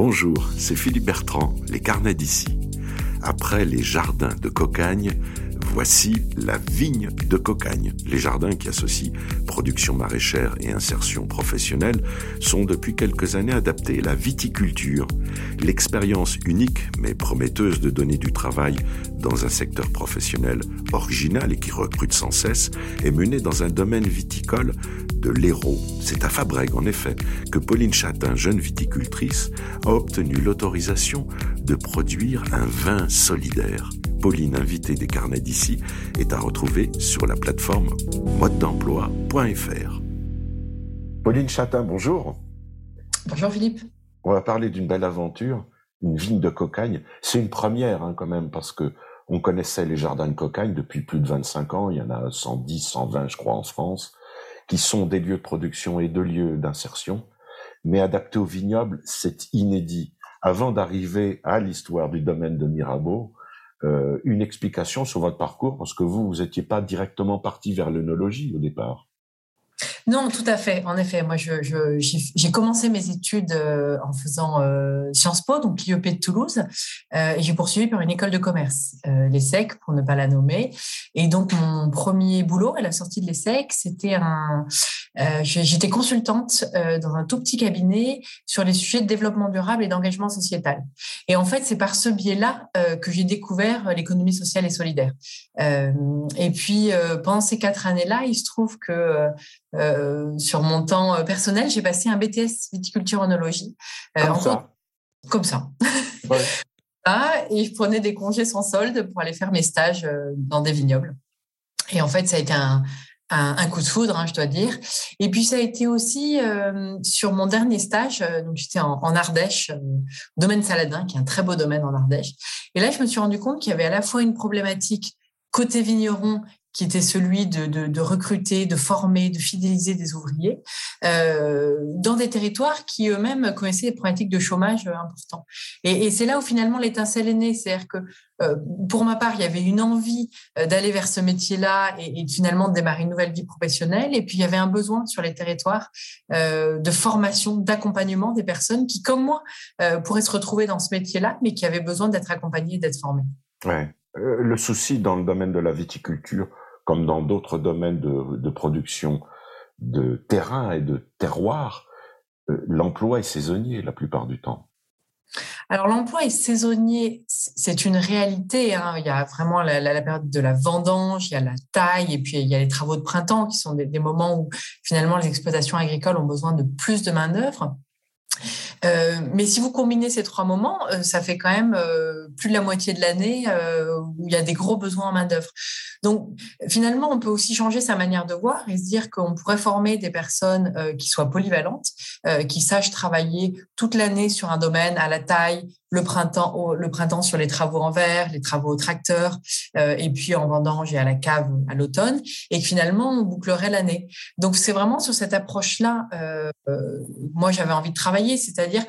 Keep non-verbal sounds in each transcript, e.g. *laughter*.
Bonjour, c'est Philippe Bertrand, les carnets d'ici. Après les jardins de Cocagne, voici la vigne de Cocagne. Les jardins qui associent production maraîchère et insertion professionnelle sont depuis quelques années adaptés à la viticulture. L'expérience unique mais prometteuse de donner du travail dans un secteur professionnel original et qui recrute sans cesse est menée dans un domaine viticole de l'Hérault. C'est à Fabrègue, en effet, que Pauline Chatin, jeune viticultrice, a obtenu l'autorisation de produire un vin solidaire. Pauline, invitée des carnets d'ici, est à retrouver sur la plateforme mode-d'emploi.fr. Pauline Chatin, bonjour. Bonjour Philippe. On va parler d'une belle aventure, une vigne de cocagne. C'est une première hein, quand même parce que on connaissait les jardins de cocagne depuis plus de 25 ans. Il y en a 110, 120 je crois en France qui sont des lieux de production et de lieux d'insertion, mais adaptés au vignoble, c'est inédit. Avant d'arriver à l'histoire du domaine de Mirabeau, euh, une explication sur votre parcours, parce que vous, vous n'étiez pas directement parti vers l'œnologie au départ. Non, tout à fait. En effet, moi, j'ai commencé mes études euh, en faisant euh, Sciences Po, donc l'IEP de Toulouse, euh, et j'ai poursuivi par une école de commerce, l'ESSEC, pour ne pas la nommer. Et donc, mon premier boulot à la sortie de l'ESSEC, c'était un... J'étais consultante dans un tout petit cabinet sur les sujets de développement durable et d'engagement sociétal. Et en fait, c'est par ce biais-là que j'ai découvert l'économie sociale et solidaire. et puis, pendant ces quatre années-là, il se trouve que sur mon temps euh, personnel, j'ai passé un BTS viticulture onologie. Euh, comme, ça. comme ça. *laughs* ah, et je prenais des congés sans solde pour aller faire mes stages dans des vignobles. Et en fait, ça a été un, un, coup de foudre, hein, je dois dire. Et puis ça a été aussi sur mon dernier stage, donc j'étais en, en, Ardèche, domaine Saladin, qui est un très beau domaine en Ardèche. Et là, je me suis rendu compte qu'il y avait à la fois une problématique côté vigneron qui était celui de, recruter, de former, de fidéliser des ouvriers euh, dans des territoires qui eux-mêmes connaissaient des problématiques de chômage euh, importants. Et, et c'est là où finalement l'étincelle est née, c'est-à-dire que euh, pour ma part, il y avait une envie d'aller vers ce métier-là et, et, finalement de démarrer une nouvelle vie professionnelle. Et puis il y avait un besoin sur les territoires de formation, d'accompagnement des personnes qui, comme moi, pourraient se retrouver dans ce métier-là, mais qui avaient besoin d'être accompagnées, d'être formées. Ouais. Le souci dans le domaine de la viticulture, comme dans d'autres domaines de, production de terrain et de terroir, euh, l'emploi est saisonnier la plupart du temps. Alors l'emploi est saisonnier, c'est une réalité. Hein. Il y a vraiment la, période de la vendange, il y a la taille, et puis il y a les travaux de printemps qui sont des, des moments où finalement les exploitations agricoles ont besoin de plus de main d'œuvre. Euh, mais si vous combinez ces trois moments, euh, ça fait quand même euh, plus de la moitié de l'année où il y a des gros besoins en main-d'œuvre. Donc, finalement, on peut aussi changer sa manière de voir et se dire qu'on pourrait former des personnes qui soient polyvalentes, qui sachent travailler toute l'année sur un domaine à la taille, le printemps, le printemps sur les travaux en verre, les travaux au tracteur, euh, et puis en vendange et à la cave à l'automne, et finalement on bouclerait l'année. Donc c'est vraiment sur cette approche-là, euh, euh, moi j'avais envie de travailler, c'est-à-dire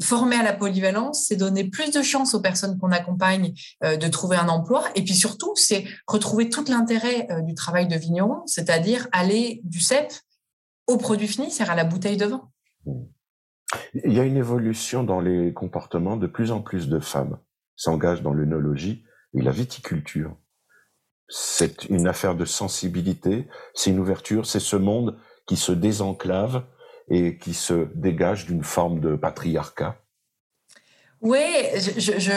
former à la polyvalence, c'est donner plus de chances aux personnes qu'on accompagne de trouver un emploi, et puis surtout c'est retrouver tout l'intérêt du travail de vigneron, c'est-à-dire aller du cep au produit fini, c'est-à-dire à la bouteille de vin. Il y a une évolution dans les comportements. De plus en plus de femmes s'engagent dans l'œnologie et la viticulture. C'est une affaire de sensibilité, c'est une ouverture, c'est ce monde qui se désenclave et qui se dégage d'une forme de patriarcat. Oui, je, je,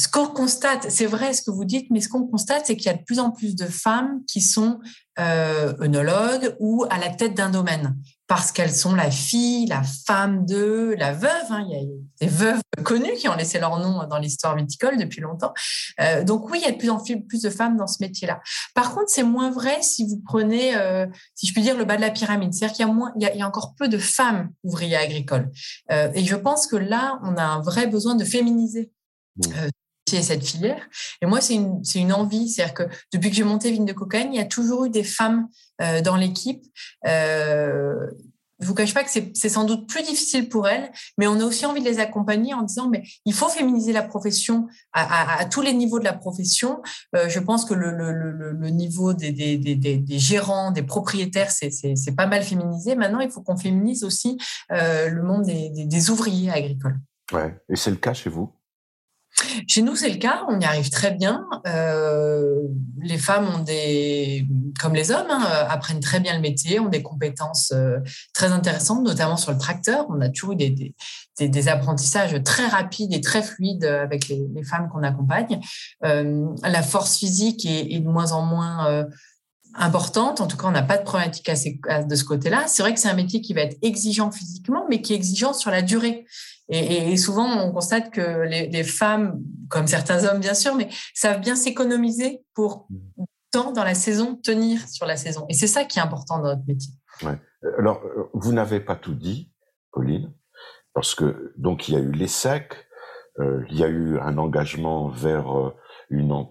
ce qu'on constate, c'est vrai ce que vous dites, mais ce qu'on constate, c'est qu'il y a de plus en plus de femmes qui sont euh, œnologues ou à la tête d'un domaine, parce qu'elles sont la fille, la femme de, la veuve. Hein. Il y a des veuves connues qui ont laissé leur nom dans l'histoire viticole depuis longtemps. Euh, donc oui, il y a de plus en plus de femmes dans ce métier-là. Par contre, c'est moins vrai si vous prenez, euh, si je puis dire, le bas de la pyramide. C'est-à-dire qu'il y a moins, il y a, il y a, encore peu de femmes ouvrières agricoles. Et je pense que là, on a un vrai besoin de féminiser mmh. Cette filière. Et moi, c'est une, une envie. C'est-à-dire que depuis que j'ai monté Vigne de Cocagne, il y a toujours eu des femmes euh, dans l'équipe. Euh, je vous cache pas que c'est sans doute plus difficile pour elles, mais on a aussi envie de les accompagner en disant mais il faut féminiser la profession à, tous les niveaux de la profession. Euh, je pense que le, le, le, niveau des, des, des, des, gérants, des propriétaires, c'est pas mal féminisé. Maintenant, il faut qu'on féminise aussi euh, le monde des, des, ouvriers agricoles. Ouais. Et c'est le cas chez vous? Chez nous, c'est le cas, on y arrive très bien. Euh, les femmes ont des, comme les hommes, hein, apprennent très bien le métier, ont des compétences euh, très intéressantes, notamment sur le tracteur. On a toujours des, des, apprentissages très rapides et très fluides avec les, femmes qu'on accompagne. Euh, la force physique est, de moins en moins importante. En tout cas, on n'a pas de problématique de ce côté-là. C'est vrai que c'est un métier qui va être exigeant physiquement, mais qui est exigeant sur la durée. Et, souvent, on constate que les, femmes, comme certains hommes bien sûr, mais savent bien s'économiser pour tant dans la saison, tenir sur la saison. Et c'est ça qui est important dans notre métier. Alors, vous n'avez pas tout dit, Pauline, parce que donc il y a eu les secs, euh, il y a eu un engagement vers euh, une,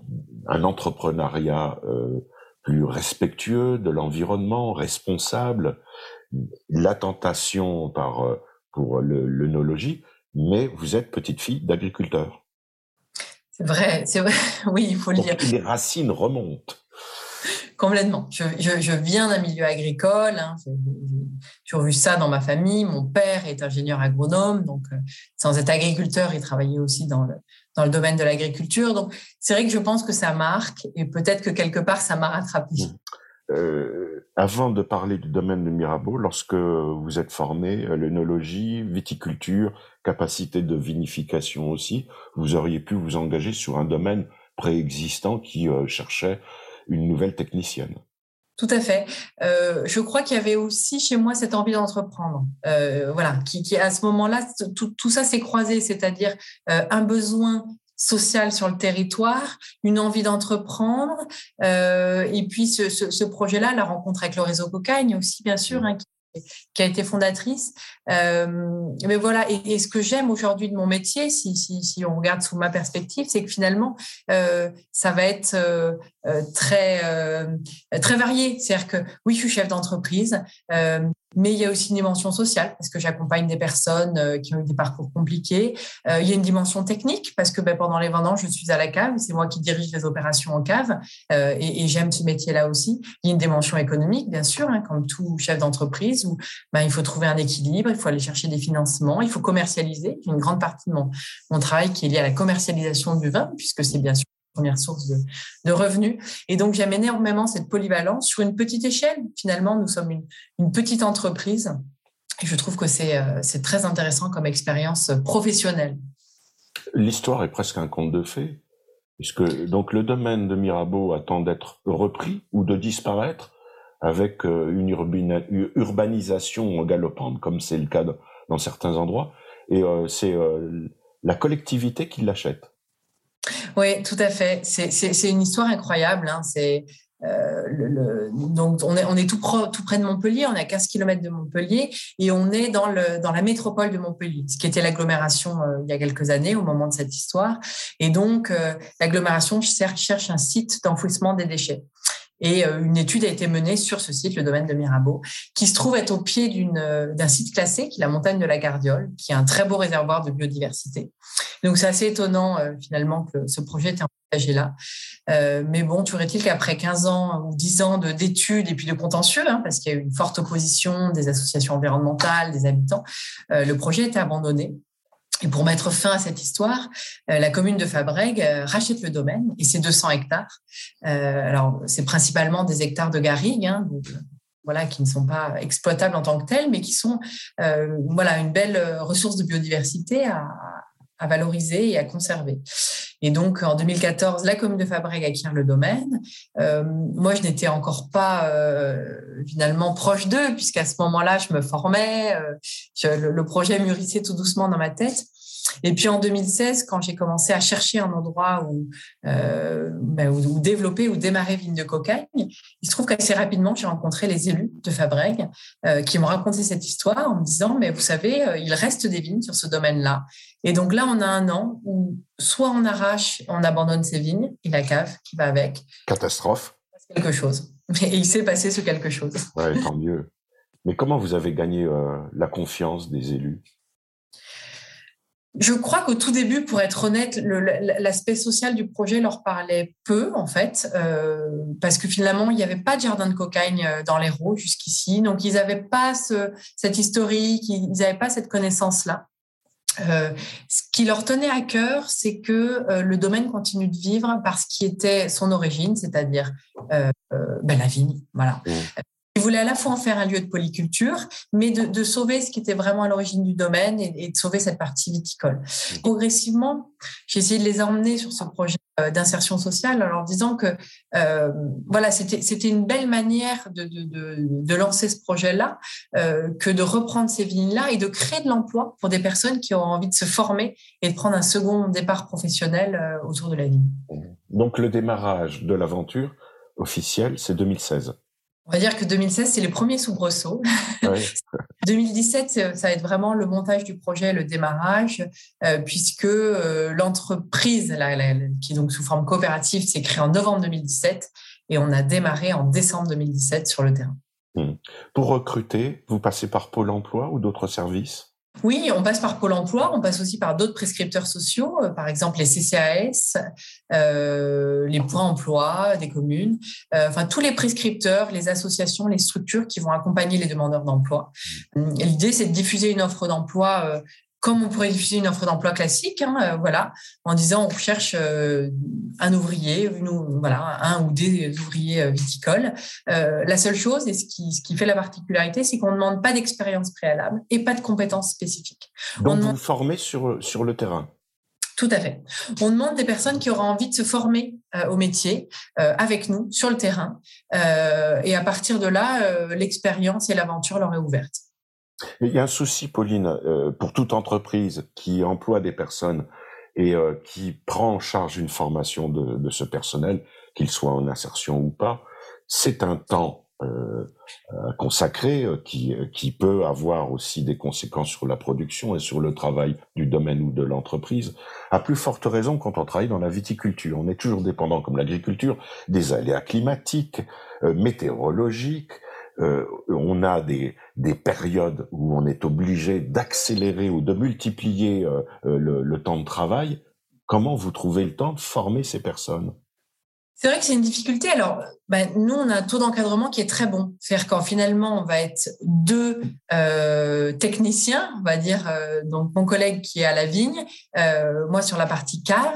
un entrepreneuriat euh, plus respectueux de l'environnement, responsable, la tentation par pour l'œnologie, mais vous êtes petite fille d'agriculteur. C'est vrai, c'est vrai. *laughs* Oui, il faut le dire. Les racines remontent. Complètement. Je, je, viens d'un milieu agricole. Hein. J'ai toujours vu ça dans ma famille. Mon père est ingénieur agronome, donc euh, sans être agriculteur, il travaillait aussi dans le, dans le domaine de l'agriculture. Donc, c'est vrai que je pense que ça marque et peut-être que quelque part, ça m'a rattrapé. Mmh. Euh, avant de parler du domaine de Mirabeau, lorsque vous êtes formé à l'œnologie, viticulture, capacité de vinification aussi, vous auriez pu vous engager sur un domaine préexistant qui euh, cherchait une nouvelle technicienne. Tout à fait. Euh, je crois qu'il y avait aussi chez moi cette envie d'entreprendre. Euh, voilà, qui, qui, à ce moment-là, tout, tout ça s'est croisé, c'est-à-dire un besoin social sur le territoire, une envie d'entreprendre, et puis ce, ce, ce projet-là, la rencontre avec le réseau Cocagne aussi, bien sûr, hein, qui a été fondatrice. Euh, mais voilà, et, et ce que j'aime aujourd'hui de mon métier, si, si, si, on regarde sous ma perspective, c'est que finalement, euh, ça va être euh, euh très, euh, très varié. C'est-à-dire que oui, je suis chef d'entreprise, euh, mais il y a aussi une dimension sociale parce que j'accompagne des personnes euh, qui ont eu des parcours compliqués. Euh, il y a une dimension technique parce que ben, pendant les 20 ans, je suis à la cave, c'est moi qui dirige les opérations en cave euh, et, j'aime ce métier-là aussi. Il y a une dimension économique, bien sûr, hein, comme tout chef d'entreprise où ben, il faut trouver un équilibre, il faut aller chercher des financements, il faut commercialiser. Une grande partie de mon, travail qui est liée à la commercialisation du vin puisque c'est bien sûr première source de, revenus. Et donc, j'aime énormément cette polyvalence sur une petite échelle. Finalement, nous sommes une, petite entreprise je trouve que c'est euh, très intéressant comme expérience professionnelle. L'histoire est presque un conte de fées, puisque donc le domaine de Mirabeau attend d'être repris ou de disparaître avec euh, une urbanisation galopante, comme c'est le cas dans certains endroits, et euh, c'est la collectivité qui l'achète. Oui, tout à fait. C'est une histoire incroyable. Hein. Euh, on est, tout, près de Montpellier, on est à 15 km de Montpellier et on est dans la métropole de Montpellier, ce qui était l'agglomération euh, il y a quelques années au moment de cette histoire. Et donc euh, l'agglomération cherche, cherche un site d'enfouissement des déchets. Et euh, une étude a été menée sur ce site, le domaine de Mirabeau, qui se trouve être au pied euh, d'un site classé, qui est la montagne de la Gardiole, qui est un très beau réservoir de biodiversité. Donc c'est assez étonnant euh, finalement que ce projet ait engagé là. mais bon, tu il qu'après 15 ans ou 10 ans d'études et puis de contentieux, hein, parce qu'il y a eu une forte opposition des associations environnementales, des habitants, le projet été abandonné. Et pour mettre fin à cette histoire, euh, la commune de Fabrègue euh, rachète le domaine et c'est 200 hectares. Euh, alors, c'est principalement des hectares de garrigues, hein, voilà, qui ne sont pas exploitables en tant que tels, mais qui sont voilà, une belle ressource de biodiversité à, à valoriser et à conserver. Et donc, en 2014, la commune de Fabrègue acquiert le domaine. Euh, moi, je n'étais encore pas euh, finalement proche d'eux, puisqu'à ce moment-là, je me formais, euh, le, le, projet mûrissait tout doucement dans ma tête. Et puis en 2016, quand j'ai commencé à chercher un endroit où, euh, ben, où, développer ou démarrer Vigne de Cocagne, il se trouve qu'assez rapidement, j'ai rencontré les élus de Fabrègue euh, qui m'ont raconté cette histoire en me disant, mais vous savez, euh, il reste des vignes sur ce domaine-là. Et donc là, on a un an où soit on arrache, on abandonne ces vignes et la cave qui va avec. Catastrophe. Quelque chose. Et il s'est passé ce quelque chose. Ouais, tant mieux. Mais comment vous avez gagné euh, la confiance des élus? Je crois qu'au tout début, pour être honnête, l'aspect social du projet leur parlait peu, en fait, euh, parce que finalement, il n'y avait pas de jardin de cocagne euh, dans l'Hérault jusqu'ici. Donc, ils n'avaient pas ce, cette historique, ils n'avaient pas cette connaissance-là. ce qui leur tenait à cœur, c'est que le domaine continue de vivre parce qui était son origine, c'est-à-dire ben, la vigne. Voilà. Mmh. Ils voulaient à la fois en faire un lieu de polyculture, mais de, sauver ce qui était vraiment à l'origine du domaine et, de sauver cette partie viticole. Mmh. Progressivement, j'ai essayé de les emmener sur ce projet euh, d'insertion sociale en leur disant que euh, voilà, c'était une belle manière de, de, lancer ce projet-là, euh, que de reprendre ces vignes-là et de créer de l'emploi pour des personnes qui ont envie de se former et de prendre un second départ professionnel autour de la vigne. Donc le démarrage de l'aventure officielle, c'est 2016. On va dire que 2016, c'est les premiers soubresauts. 2017, *laughs* ça va être vraiment le montage du projet, le démarrage, euh, puisque euh, l'entreprise, qui est donc sous forme coopérative, s'est créée en novembre 2017 et on a démarré en décembre 2017 sur le terrain. Hmm. Pour recruter, vous passez par Pôle emploi ou d'autres services? Oui, on passe par Pôle emploi, on passe aussi par d'autres prescripteurs sociaux, euh, par exemple les CCAS, euh, les points emploi des communes, euh, enfin tous les prescripteurs, les associations, les structures qui vont accompagner les demandeurs d'emploi. L'idée, c'est de diffuser une offre d'emploi comme on pourrait diffuser une offre d'emploi classique, hein, euh, voilà, en disant on recherche euh, un ouvrier, voilà, un ou des ouvriers euh, viticoles. la seule chose, et ce qui, ce qui fait la particularité, c'est qu'on ne demande pas d'expérience préalable et pas de compétences spécifiques. Donc on vous formez sur, sur le terrain tout à fait. On demande des personnes qui auront envie de se former au métier avec nous sur le terrain. et à partir de là, l'expérience et l'aventure leur est ouverte. Il y a un souci, Pauline, euh, pour toute entreprise qui emploie des personnes et euh, qui prend en charge une formation de, ce personnel, qu'il soit en insertion ou pas, c'est un temps euh, consacré qui, qui peut avoir aussi des conséquences sur la production et sur le travail du domaine ou de l'entreprise. À plus forte raison quand on travaille dans la viticulture. On est toujours dépendant, comme l'agriculture, des aléas climatiques, météorologiques, euh, on a des, des, périodes où on est obligé d'accélérer ou de multiplier euh, euh, le, temps de travail. Comment vous trouvez le temps de former ces personnes? C'est vrai que c'est une difficulté. Alors, ben, nous, on a un taux d'encadrement qui est très bon. C'est-à-dire quand finalement, on va être deux euh, techniciens, on va dire, euh, donc mon collègue qui est à la vigne, euh, moi sur la partie cave,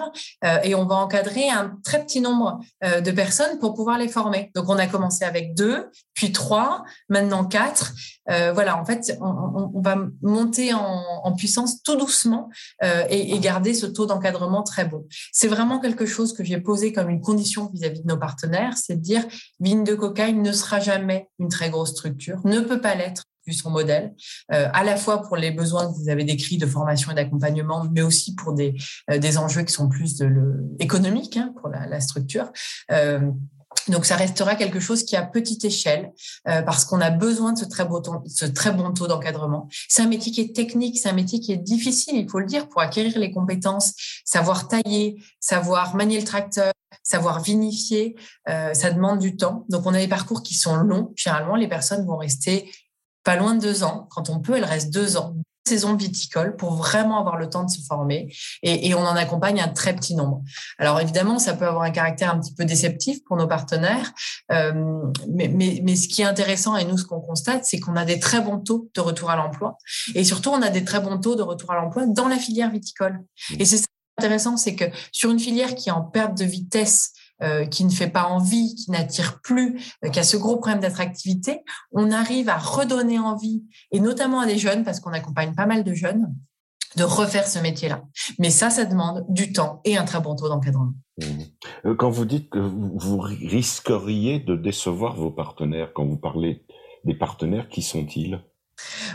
et on va encadrer un très petit nombre de personnes pour pouvoir les former. Donc, on a commencé avec deux, puis trois, maintenant quatre. voilà, en fait, on, va monter en, puissance tout doucement et, et garder ce taux d'encadrement très bon. C'est vraiment quelque chose que j'ai posé comme une condition vis-à-vis de nos partenaires, c'est de dire Vigne de Cocagne ne sera jamais une très grosse structure, ne peut pas l'être vu son modèle, euh, à la fois pour les besoins que vous avez décrits de formation et d'accompagnement, mais aussi pour des, euh, enjeux qui sont plus de économiques hein, pour la, structure. Euh, donc, ça restera quelque chose qui est à petite échelle parce qu'on a besoin de ce très, ce très bon taux d'encadrement. C'est un métier qui est technique, c'est un métier qui est difficile, il faut le dire, pour acquérir les compétences, savoir tailler, savoir manier le tracteur, savoir vinifier, euh, ça demande du temps. Donc, on a des parcours qui sont longs. Généralement, les personnes vont rester pas loin de deux ans. Quand on peut, elles restent deux ans, saison viticole, pour vraiment avoir le temps de se former. Et, on en accompagne un très petit nombre. Alors, évidemment, ça peut avoir un caractère un petit peu déceptif pour nos partenaires. Euh, mais, mais, ce qui est intéressant, et nous, ce qu'on constate, c'est qu'on a des très bons taux de retour à l'emploi. Et surtout, on a des très bons taux de retour à l'emploi dans la filière viticole. Et c'est ça intéressant, c'est que sur une filière qui est en perte de vitesse, euh, qui ne fait pas envie, qui n'attire plus, euh, qui a ce gros problème d'attractivité, on arrive à redonner envie, et notamment à des jeunes, parce qu'on accompagne pas mal de jeunes, de refaire ce métier-là. Mais ça, ça demande du temps et un très bon taux d'encadrement. Mmh. Euh, quand vous dites que vous risqueriez de décevoir vos partenaires, quand vous parlez des partenaires, qui sont-ils?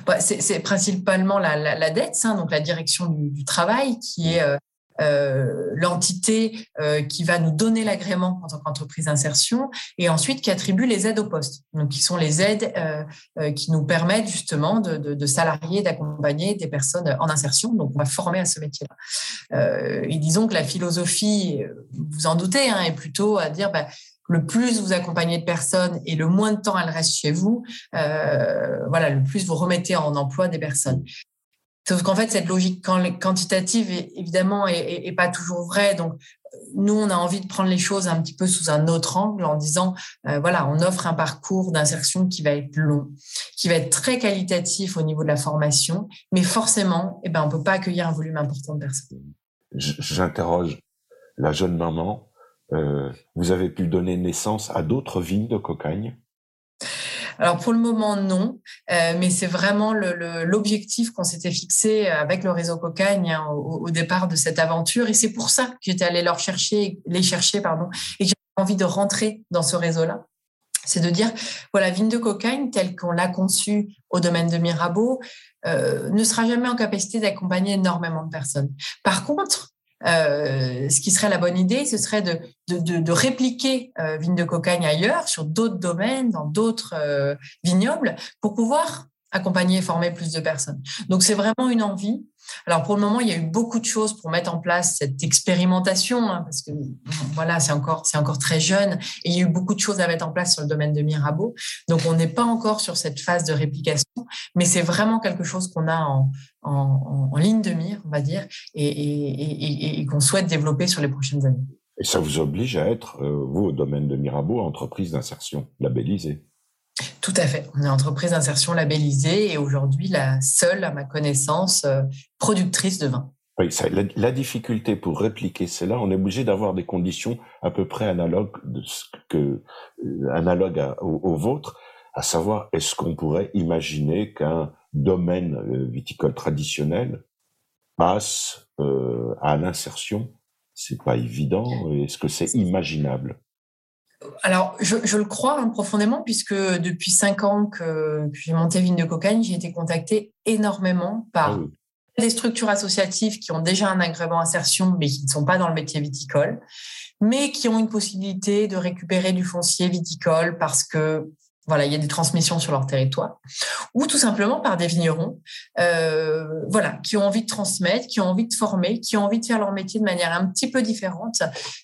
Bah, c'est principalement la, dette, hein, donc la direction du, travail, qui est euh, l'entité euh, qui va nous donner l'agrément en tant qu'entreprise d'insertion et ensuite qui attribue les aides au poste. Qui sont les aides euh, qui nous permettent justement de, de, salarier, d'accompagner des personnes en insertion. Donc, on va former à ce métier-là. et disons que la philosophie, vous en doutez, hein, est plutôt à dire, bah, le plus vous accompagnez de personnes et le moins de temps elles restent chez vous, euh, voilà, le plus vous remettez en emploi des personnes. Sauf qu'en fait, cette logique quantitative, évidemment, est, pas toujours vraie. Donc, nous, on a envie de prendre les choses un petit peu sous un autre angle en disant, euh, voilà, on offre un parcours d'insertion qui va être long, qui va être très qualitatif au niveau de la formation, mais forcément, eh ben, on peut pas accueillir un volume important de personnes. J'interroge la jeune maman. Euh, vous avez pu donner naissance à d'autres vignes de cocagne? Alors pour le moment non, euh, mais c'est vraiment l'objectif qu'on s'était fixé avec le réseau Cocagne hein, au, départ de cette aventure, et c'est pour ça que j'étais allée leur chercher, les chercher pardon, et que j'avais envie de rentrer dans ce réseau-là. C'est de dire, voilà, Vigne de Cocagne, telle qu'on l'a conçue au domaine de Mirabeau, euh, ne sera jamais en capacité d'accompagner énormément de personnes. Par contre, euh, ce qui serait la bonne idée, ce serait de, répliquer euh, vigne de cocagne ailleurs, sur d'autres domaines, dans d'autres euh, vignobles, pour pouvoir accompagner et former plus de personnes. Donc c'est vraiment une envie. Alors pour le moment, il y a eu beaucoup de choses pour mettre en place cette expérimentation, hein, parce que voilà, c'est encore c'est encore très jeune et il y a eu beaucoup de choses à mettre en place sur le domaine de Mirabeau. Donc on n'est pas encore sur cette phase de réplication, mais c'est vraiment quelque chose qu'on a en, en, ligne de mire, on va dire, et, qu'on souhaite développer sur les prochaines années. Et ça vous oblige à être, euh, vous, au domaine de Mirabeau, entreprise d'insertion labellisée tout à fait. On est entreprise d'insertion labellisée et aujourd'hui la seule, à ma connaissance, euh, productrice de vin. Oui, la, difficulté pour répliquer cela, on est obligé d'avoir des conditions à peu près analogues, de ce euh, au, au, vôtre, à savoir est-ce qu'on pourrait imaginer qu'un domaine euh, viticole traditionnel passe à l'insertion? C'est pas évident. Est-ce que c'est imaginable? Alors, je, le crois hein, profondément, puisque depuis cinq ans que, j'ai monté Vigne de Cocagne, j'ai été contactée énormément par ah des structures associatives qui ont déjà un agrément insertion, mais qui ne sont pas dans le métier viticole, mais qui ont une possibilité de récupérer du foncier viticole parce que voilà, il y a des transmissions sur leur territoire, ou tout simplement par des vignerons, euh, voilà, qui ont envie de transmettre, qui ont envie de former, qui ont envie de faire leur métier de manière un petit peu différente,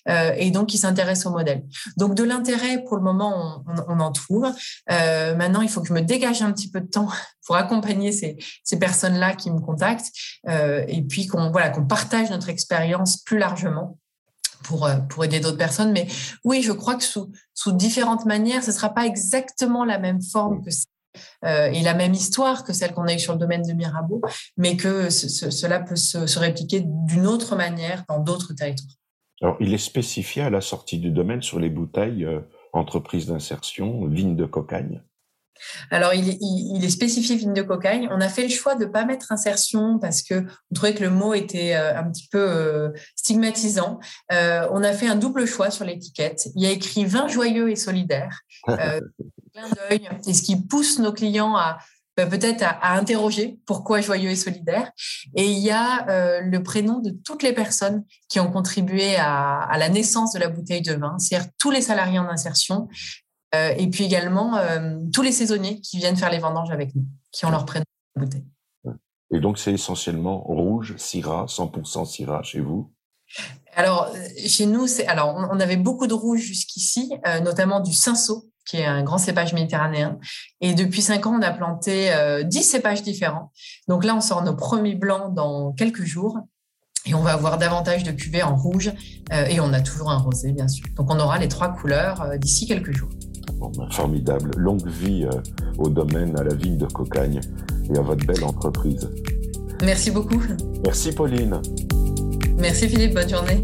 euh, et donc qui s'intéressent au modèle. Donc de l'intérêt, pour le moment, on, en trouve. Euh, maintenant, il faut que je me dégage un petit peu de temps *laughs* pour accompagner ces, ces personnes-là qui me contactent, et puis qu'on voilà, qu'on partage notre expérience plus largement pour, euh, pour aider d'autres personnes. Mais oui, je crois que sous, sous différentes manières, ce ne sera pas exactement la même forme que euh, et la même histoire que celle qu'on a eue sur le domaine de Mirabeau, mais que cela peut se, répliquer d'une autre manière dans d'autres territoires. Alors, il est spécifié à la sortie du domaine sur les bouteilles euh, entreprise d'insertion, vigne de cocagne. Alors, il, est spécifié vigne de cocagne. On a fait le choix de ne pas mettre insertion parce que on trouvait que le mot était euh, un petit peu euh, stigmatisant. Euh, on a fait un double choix sur l'étiquette. Il y a écrit vin joyeux et solidaire. *laughs* plein d'œil. Et ce qui pousse nos clients à bah, peut-être à, interroger pourquoi joyeux et solidaire. Et il y a le prénom de toutes les personnes qui ont contribué à, à la naissance de la bouteille de vin, c'est-à-dire tous les salariés en insertion, et puis également euh, tous les saisonniers qui viennent faire les vendanges avec nous, qui ont leur prénom bouteille. Et donc c'est essentiellement rouge, Syrah, 100% Syrah chez vous? Alors, chez nous, c'est alors on avait beaucoup de rouge jusqu'ici, euh, notamment du cinsault, qui est un grand cépage méditerranéen. Et depuis cinq ans, on a planté dix cépages différents. Donc là, on sort nos premiers blancs dans quelques jours. Et on va avoir davantage de cuvées en rouge. et on a toujours un rosé, bien sûr. Donc on aura les trois couleurs d'ici quelques jours. Ben, formidable. Longue vie euh, au domaine, à la vigne de Cocagne et à votre belle entreprise. Merci beaucoup. Merci Pauline. Merci Philippe, bonne journée.